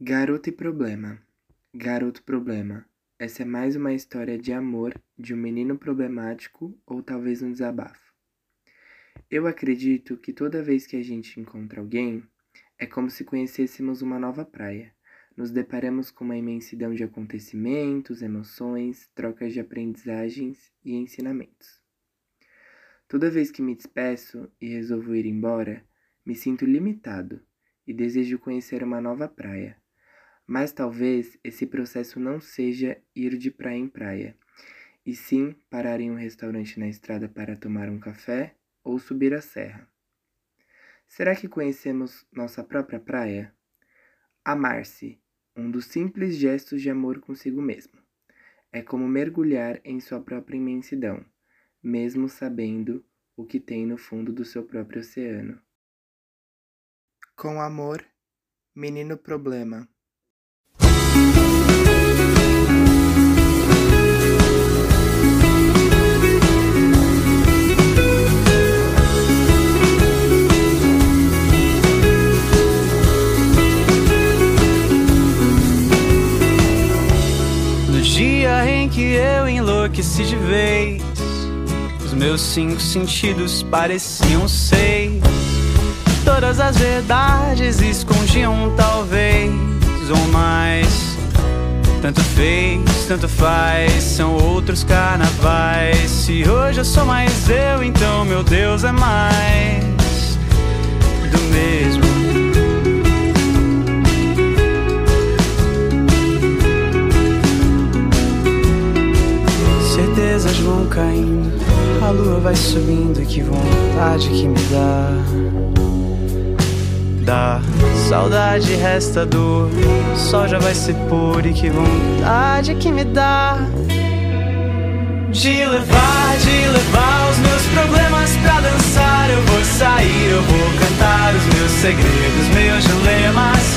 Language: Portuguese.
Garoto e problema. Garoto problema. Essa é mais uma história de amor de um menino problemático ou talvez um desabafo. Eu acredito que toda vez que a gente encontra alguém, é como se conhecêssemos uma nova praia. Nos deparamos com uma imensidão de acontecimentos, emoções, trocas de aprendizagens e ensinamentos. Toda vez que me despeço e resolvo ir embora, me sinto limitado e desejo conhecer uma nova praia mas talvez esse processo não seja ir de praia em praia, e sim parar em um restaurante na estrada para tomar um café ou subir a serra. Será que conhecemos nossa própria praia? Amar-se, um dos simples gestos de amor consigo mesmo. É como mergulhar em sua própria imensidão, mesmo sabendo o que tem no fundo do seu próprio oceano. Com amor, menino problema. Dia em que eu enlouqueci de vez, os meus cinco sentidos pareciam seis. Todas as verdades escondiam talvez ou mais. Tanto fez, tanto faz, são outros carnavais. Se hoje eu sou mais eu, então meu Deus é mais Certezas vão caindo, a lua vai subindo, que vontade que me dá. Dá saudade, resta dor, sol já vai se pôr, e que vontade que me dá. De levar, de levar os meus problemas pra dançar. Eu vou sair, eu vou cantar os meus segredos, meus dilemas.